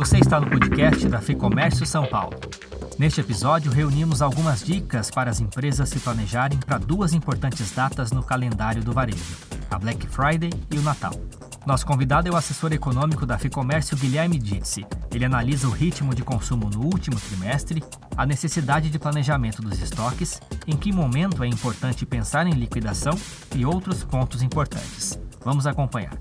Você está no podcast da FEComércio São Paulo. Neste episódio, reunimos algumas dicas para as empresas se planejarem para duas importantes datas no calendário do varejo: a Black Friday e o Natal. Nosso convidado é o assessor econômico da FEComércio, Guilherme Disse. Ele analisa o ritmo de consumo no último trimestre, a necessidade de planejamento dos estoques, em que momento é importante pensar em liquidação e outros pontos importantes. Vamos acompanhar.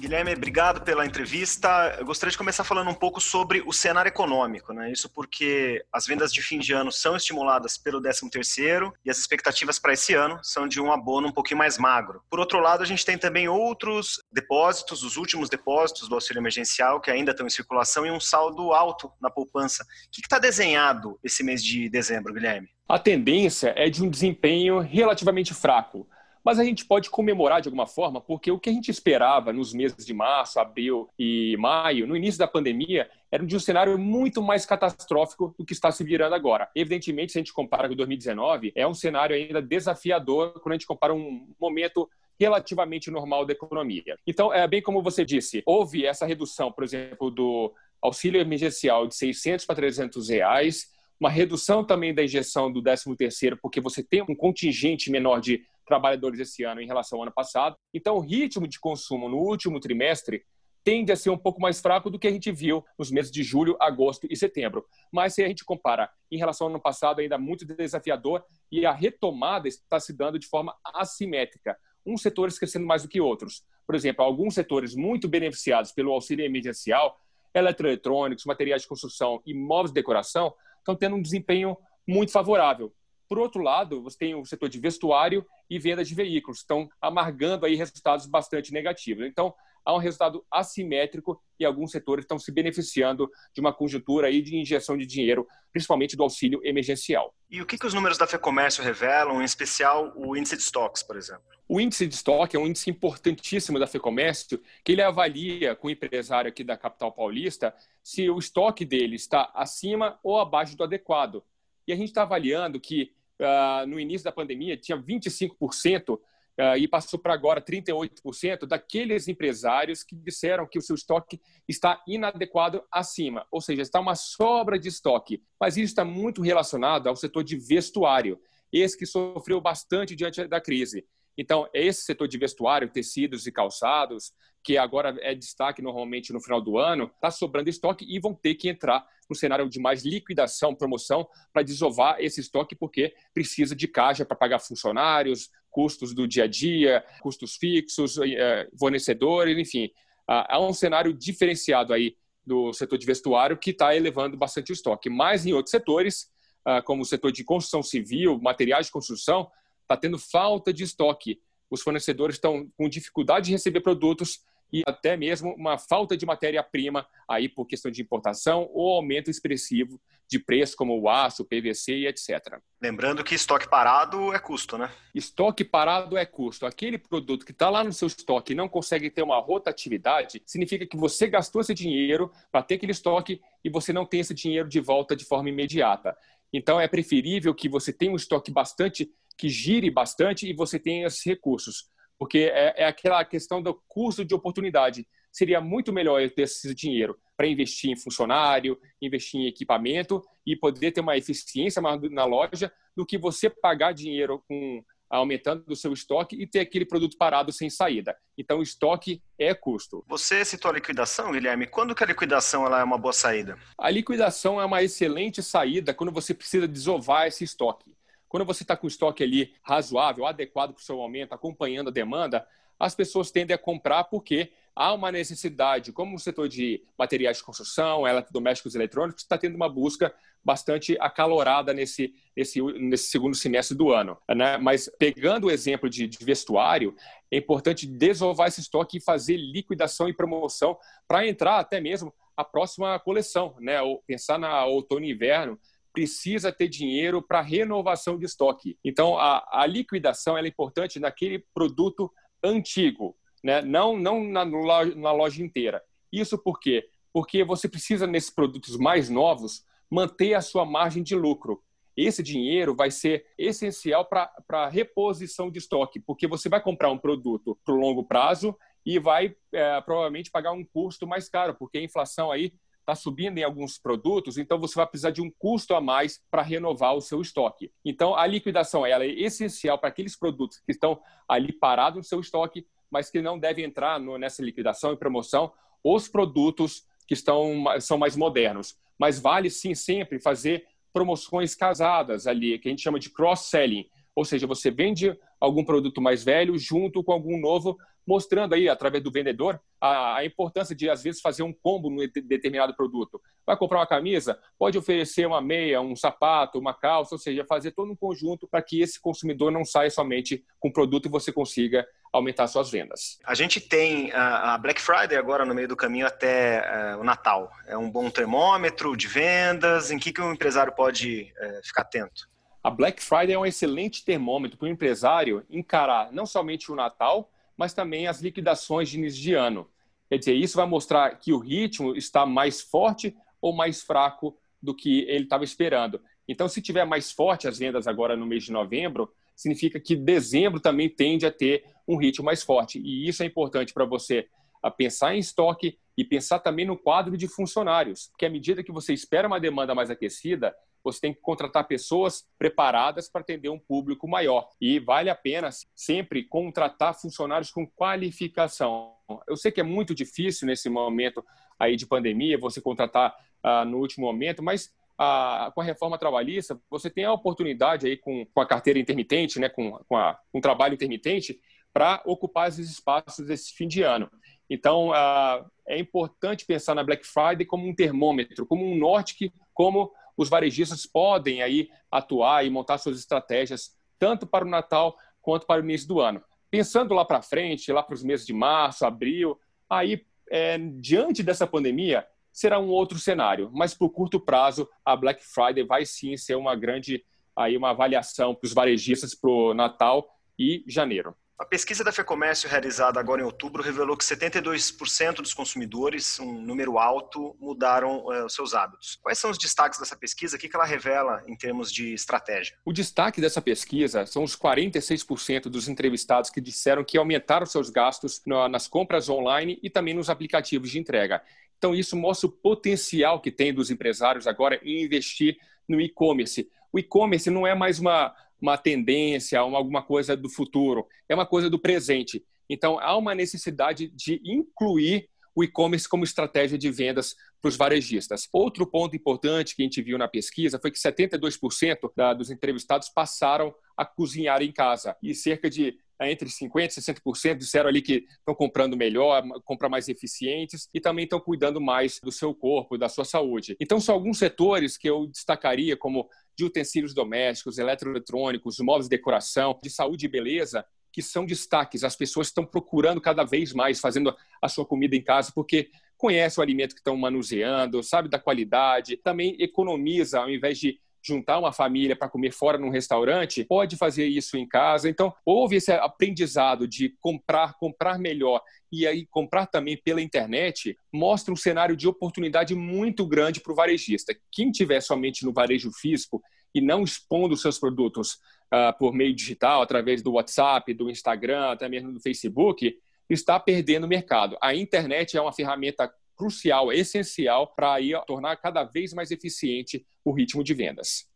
Guilherme, obrigado pela entrevista. Eu gostaria de começar falando um pouco sobre o cenário econômico, né? Isso porque as vendas de fim de ano são estimuladas pelo 13º e as expectativas para esse ano são de um abono um pouquinho mais magro. Por outro lado, a gente tem também outros depósitos, os últimos depósitos do auxílio emergencial que ainda estão em circulação e um saldo alto na poupança. O que está desenhado esse mês de dezembro, Guilherme? A tendência é de um desempenho relativamente fraco. Mas a gente pode comemorar de alguma forma, porque o que a gente esperava nos meses de março, abril e maio, no início da pandemia, era de um cenário muito mais catastrófico do que está se virando agora. Evidentemente, se a gente compara com 2019, é um cenário ainda desafiador quando a gente compara um momento relativamente normal da economia. Então, é bem como você disse, houve essa redução, por exemplo, do auxílio emergencial de 600 para 300 reais, uma redução também da injeção do 13 terceiro, porque você tem um contingente menor de trabalhadores esse ano em relação ao ano passado. Então, o ritmo de consumo no último trimestre tende a ser um pouco mais fraco do que a gente viu nos meses de julho, agosto e setembro. Mas se a gente compara em relação ao ano passado, ainda muito desafiador e a retomada está se dando de forma assimétrica. Uns setores crescendo mais do que outros. Por exemplo, alguns setores muito beneficiados pelo auxílio emergencial, eletroeletrônicos, materiais de construção e móveis de decoração, estão tendo um desempenho muito favorável. Por outro lado, você tem o setor de vestuário e venda de veículos, estão amargando aí resultados bastante negativos. Então, há um resultado assimétrico e alguns setores estão se beneficiando de uma conjuntura aí de injeção de dinheiro, principalmente do auxílio emergencial. E o que, que os números da FEComércio revelam, em especial o índice de estoques, por exemplo? O índice de estoque é um índice importantíssimo da FEComércio, que ele avalia com o empresário aqui da capital paulista se o estoque dele está acima ou abaixo do adequado. E a gente está avaliando que uh, no início da pandemia tinha 25% uh, ah, e passou para agora 38% daqueles empresários que disseram que o seu estoque está inadequado acima, ou seja, está uma sobra de estoque. Mas isso está muito relacionado ao setor de vestuário, esse que sofreu bastante diante da crise. Então, é esse setor de vestuário, tecidos e calçados, que agora é destaque normalmente no final do ano, está sobrando estoque e vão ter que entrar no cenário de mais liquidação, promoção, para desovar esse estoque, porque precisa de caixa para pagar funcionários, custos do dia a dia, custos fixos, eh, fornecedores, enfim. Há um cenário diferenciado aí do setor de vestuário que está elevando bastante o estoque. Mas em outros setores, ah, como o setor de construção civil, materiais de construção, está tendo falta de estoque. Os fornecedores estão com dificuldade de receber produtos e até mesmo uma falta de matéria-prima aí por questão de importação ou aumento expressivo de preço como o aço, o PVC e etc. Lembrando que estoque parado é custo, né? Estoque parado é custo. Aquele produto que está lá no seu estoque e não consegue ter uma rotatividade, significa que você gastou esse dinheiro para ter aquele estoque e você não tem esse dinheiro de volta de forma imediata. Então é preferível que você tenha um estoque bastante que gire bastante e você tenha esses recursos, porque é, é aquela questão do custo de oportunidade. Seria muito melhor eu ter esse dinheiro para investir em funcionário, investir em equipamento e poder ter uma eficiência na loja do que você pagar dinheiro com aumentando o seu estoque e ter aquele produto parado sem saída. Então, estoque é custo. Você citou a liquidação, Guilherme. Quando que a liquidação ela é uma boa saída? A liquidação é uma excelente saída quando você precisa desovar esse estoque. Quando você está com estoque ali razoável, adequado para o seu aumento, acompanhando a demanda, as pessoas tendem a comprar porque há uma necessidade, como o setor de materiais de construção, eletrodomésticos eletrônicos, está tendo uma busca bastante acalorada nesse, nesse, nesse segundo semestre do ano. Né? Mas pegando o exemplo de, de vestuário, é importante desovar esse estoque e fazer liquidação e promoção para entrar até mesmo a próxima coleção, né? Ou pensar na outono e inverno, precisa ter dinheiro para renovação de estoque. Então, a, a liquidação é importante naquele produto antigo, né? não, não na, na loja inteira. Isso por quê? Porque você precisa, nesses produtos mais novos, manter a sua margem de lucro. Esse dinheiro vai ser essencial para a reposição de estoque, porque você vai comprar um produto para o longo prazo e vai é, provavelmente pagar um custo mais caro, porque a inflação aí está subindo em alguns produtos, então você vai precisar de um custo a mais para renovar o seu estoque. Então, a liquidação ela é essencial para aqueles produtos que estão ali parados no seu estoque, mas que não devem entrar no, nessa liquidação e promoção, os produtos que estão, são mais modernos. Mas vale sim sempre fazer promoções casadas ali, que a gente chama de cross-selling. Ou seja, você vende algum produto mais velho junto com algum novo mostrando aí, através do vendedor, a, a, importância de, às vezes, fazer um combo no determinado produto. Vai comprar uma camisa, pode oferecer uma meia, um sapato, uma calça, ou seja, fazer todo um conjunto para que esse consumidor não saia somente com o produto e você consiga aumentar suas vendas. A gente tem a Black Friday agora no meio do caminho até uh, o Natal. É um bom termômetro de vendas? Em que, que o empresário pode uh, ficar atento? A Black Friday é um excelente termômetro para o empresário encarar não somente o Natal, mas também as liquidações de início de ano. Quer dizer, isso vai mostrar que o ritmo está mais forte ou mais fraco do que ele estava esperando. Então, se tiver mais forte as vendas agora no mês de novembro, significa que dezembro também tende a ter um ritmo mais forte. E isso é importante para você a pensar em estoque e pensar também no quadro de funcionários, porque à medida que você espera uma demanda mais aquecida, você tem que contratar pessoas preparadas para atender um público maior. E vale a pena sempre contratar funcionários com qualificação. Eu sei que é muito difícil nesse momento aí de pandemia você contratar ah, no último momento, mas a, com a reforma trabalhista, você tem a oportunidade aí com, com a carteira intermitente, né, com, com, a, com o trabalho intermitente, para ocupar esses espaços desse fim de ano. Então, ah, é importante pensar na Black Friday como um termômetro, como um norte que, como os varejistas podem aí atuar e montar suas estratégias tanto para o Natal quanto para o início do ano. Pensando lá para frente, lá para os meses de março, abril, aí é, diante dessa pandemia será um outro cenário, mas para o curto prazo a Black Friday vai sim ser uma grande aí uma avaliação para os varejistas para o Natal e janeiro. A pesquisa da FEComércio realizada agora em outubro revelou que 72% dos consumidores, um número alto, mudaram uh, os seus hábitos. Quais são os destaques dessa pesquisa? O que ela revela em termos de estratégia? O destaque dessa pesquisa são os 46% dos entrevistados que disseram que aumentaram seus gastos nas compras online e também nos aplicativos de entrega. Então, isso mostra o potencial que tem dos empresários agora em investir no e-commerce. O e-commerce não é mais uma, uma tendência, uma, alguma coisa do futuro, é uma coisa do presente. Então, há uma necessidade de incluir o e-commerce como estratégia de vendas para os varejistas. Outro ponto importante que a gente viu na pesquisa foi que 72% da, dos entrevistados passaram a cozinhar em casa e cerca de é, entre 50% e 60% disseram ali que estão comprando melhor, comprar mais eficientes e também estão cuidando mais do seu corpo, da sua saúde. Então, são alguns setores que eu destacaria como de utensílios domésticos, eletroeletrônicos, móveis de decoração, de saúde e beleza, que são destaques. As pessoas estão procurando cada vez mais fazendo a sua comida em casa, porque conhece o alimento que estão manuseando, sabe da qualidade, também economiza ao invés de juntar uma família para comer fora num restaurante, pode fazer isso em casa. Então, houve esse aprendizado de comprar, comprar melhor e aí comprar também pela internet, mostra um cenário de oportunidade muito grande para o varejista. Quem tiver somente no varejo físico e não expondo seus produtos uh, por meio digital, através do WhatsApp, do Instagram, até mesmo do Facebook, está perdendo o mercado. A internet é uma ferramenta crucial, essencial para tornar cada vez mais eficiente o ritmo de vendas.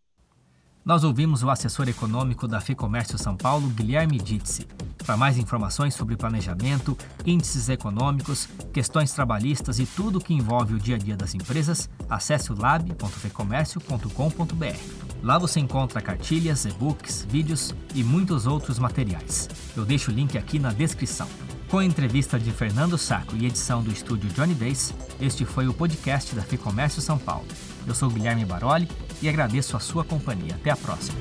Nós ouvimos o assessor econômico da FEComércio São Paulo, Guilherme Ditzi. Para mais informações sobre planejamento, índices econômicos, questões trabalhistas e tudo que envolve o dia a dia das empresas, acesse o lab.fecomércio.com.br. Lá você encontra cartilhas, e-books, vídeos e muitos outros materiais. Eu deixo o link aqui na descrição. Com a entrevista de Fernando Saco e edição do estúdio Johnny Days, este foi o podcast da FEComércio São Paulo. Eu sou Guilherme Baroli e agradeço a sua companhia. Até a próxima.